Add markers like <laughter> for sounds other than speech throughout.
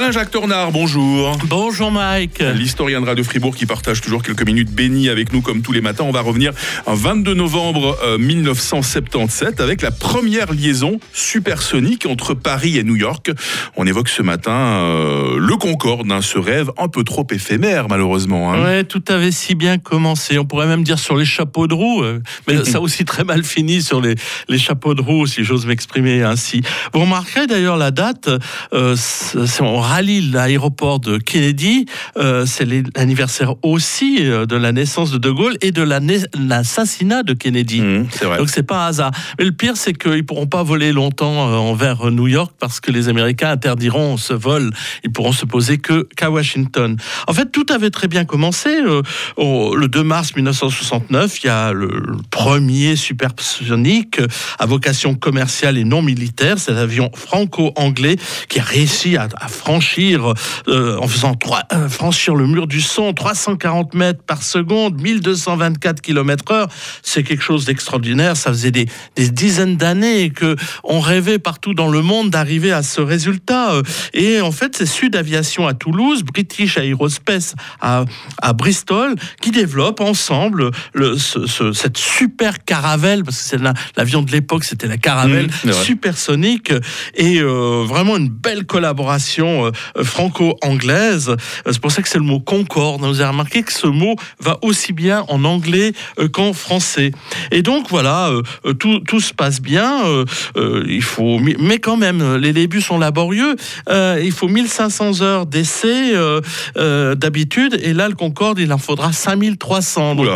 Alain-Jacques Tornard, bonjour. Bonjour Mike. L'historien de Radio Fribourg qui partage toujours quelques minutes bénies avec nous comme tous les matins. On va revenir en 22 novembre 1977 avec la première liaison supersonique entre Paris et New York. On évoque ce matin euh, le Concorde, hein, ce rêve un peu trop éphémère malheureusement. Hein. Ouais, tout avait si bien commencé. On pourrait même dire sur les chapeaux de roue, euh, mais <laughs> ça aussi très mal fini sur les, les chapeaux de roue, si j'ose m'exprimer ainsi. Vous remarquerez d'ailleurs la date, euh, on rallie l'aéroport de Kennedy. Euh, c'est l'anniversaire aussi euh, de la naissance de De Gaulle et de l'assassinat de Kennedy. Mmh, vrai. Donc c'est pas un hasard. Mais le pire, c'est qu'ils pourront pas voler longtemps euh, envers New York parce que les Américains interdiront ce vol. Ils pourront se poser que qu'à Washington. En fait, tout avait très bien commencé. le 2 mars 1969, il y a le premier supersonique à vocation commerciale et non militaire. C'est l'avion franco-anglais qui a réussi à, à franchir, euh, en faisant trois, euh, franchir le mur du son, 340 mètres par seconde, 1224 km heure. C'est quelque chose d'extraordinaire. Ça faisait des, des dizaines d'années que on rêvait partout dans le monde d'arriver à ce résultat. Et en fait, c'est Sud Aviation à Toulouse, British Aerospace à, à Bristol, qui développent ensemble le, ce, cette super caravelle, parce que c'est l'avion de l'époque, c'était la caravelle Mmh, supersonique, et euh, vraiment une belle collaboration euh, franco-anglaise. Euh, c'est pour ça que c'est le mot concorde. Vous avez remarqué que ce mot va aussi bien en anglais euh, qu'en français. Et donc voilà, tout, tout se passe bien. il faut, mais quand même, les débuts sont laborieux. il faut 1500 heures d'essai d'habitude, et là le Concorde, il en faudra 5300. Donc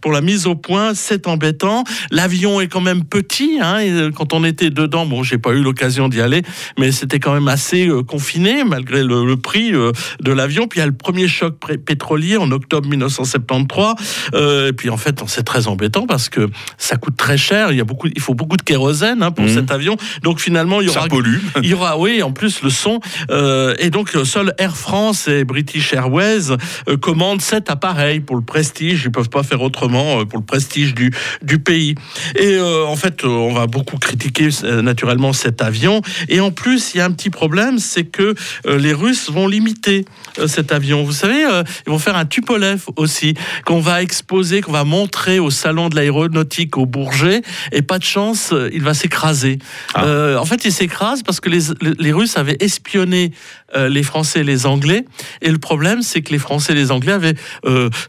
pour la mise au point, c'est embêtant. L'avion est quand même petit. Hein, et quand on était dedans, bon, j'ai pas eu l'occasion d'y aller, mais c'était quand même assez confiné malgré le, prix euh, de l'avion. Puis il y a le premier choc pétrolier en octobre 1973. Euh, et puis en fait, c'est très embêtant parce que ça coûte très cher. Il y a beaucoup, il faut beaucoup de kérosène hein, pour mmh. cet avion. Donc finalement, il y aura, ça pollue. <laughs> il y aura, oui, en plus le son. Euh, et donc seul Air France et British Airways commandent cet appareil pour le prestige. Ils peuvent pas faire autrement pour le prestige du du pays. Et en fait, on va beaucoup critiquer naturellement cet avion. Et en plus, il y a un petit problème, c'est que les Russes vont limiter euh, cet avion. Vous savez, euh, ils vont faire un Tupolev aussi, qu'on va exposer, qu'on va montrer au salon de l'aéronautique au Bourget, et pas de chance, il va s'écraser. Ah. en fait, il s'écrase parce que les, les, Russes avaient espionné les Français et les Anglais, et le problème, c'est que les Français et les Anglais avaient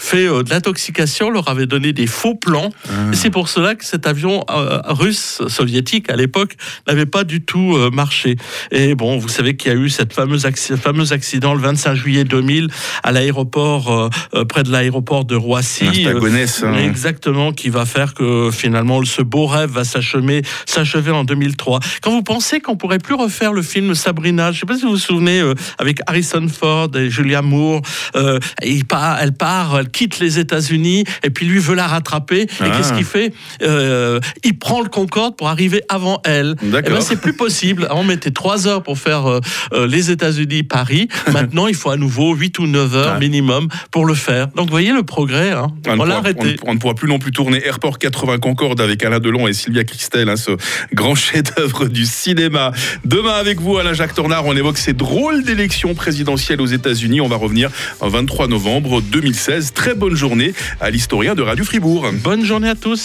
fait de l'intoxication, leur avaient donné des faux plans, ah. c'est pour cela que cet avion russe, soviétique à l'époque, n'avait pas du tout marché. Et bon, vous savez qu'il y a eu cette fameuse fameux accident le 25 juillet 2000 à l'aéroport, euh, euh, près de l'aéroport de Roissy. hein. Exactement, qui va faire que finalement ce beau rêve va s'achever, s'achever en 2003. Quand vous pensez qu'on pourrait plus refaire le film Sabrina, je ne sais pas si vous vous souvenez, euh, avec Harrison Ford et Julia Moore, il part, elle part, elle quitte les États-Unis et puis lui veut la rattraper. Et Ah. qu'est-ce qu'il fait? Il prend le Concorde pour arriver avant elle. Et D'accord. ben c'est plus possible. On mettait trois heures pour faire les États-Unis, Paris. <laughs> Maintenant, il faut à nouveau 8 ou 9 heures Ouais. minimum pour le faire. Donc, vous voyez le progrès. hein. On, ne On l'a pourra, arrêté. on- on ne pourra plus non plus tourner Airport 80 Concorde avec Alain Delon et Sylvia Christel, hein, ce grand chef-d'œuvre du cinéma. Demain avec vous, Alain Jacques Tornard, on évoque ces drôles d'élections présidentielles aux États-Unis. On va revenir en 23 novembre 2016. Très bonne journée à l'historien de Radio Fribourg. Bonne journée à tous.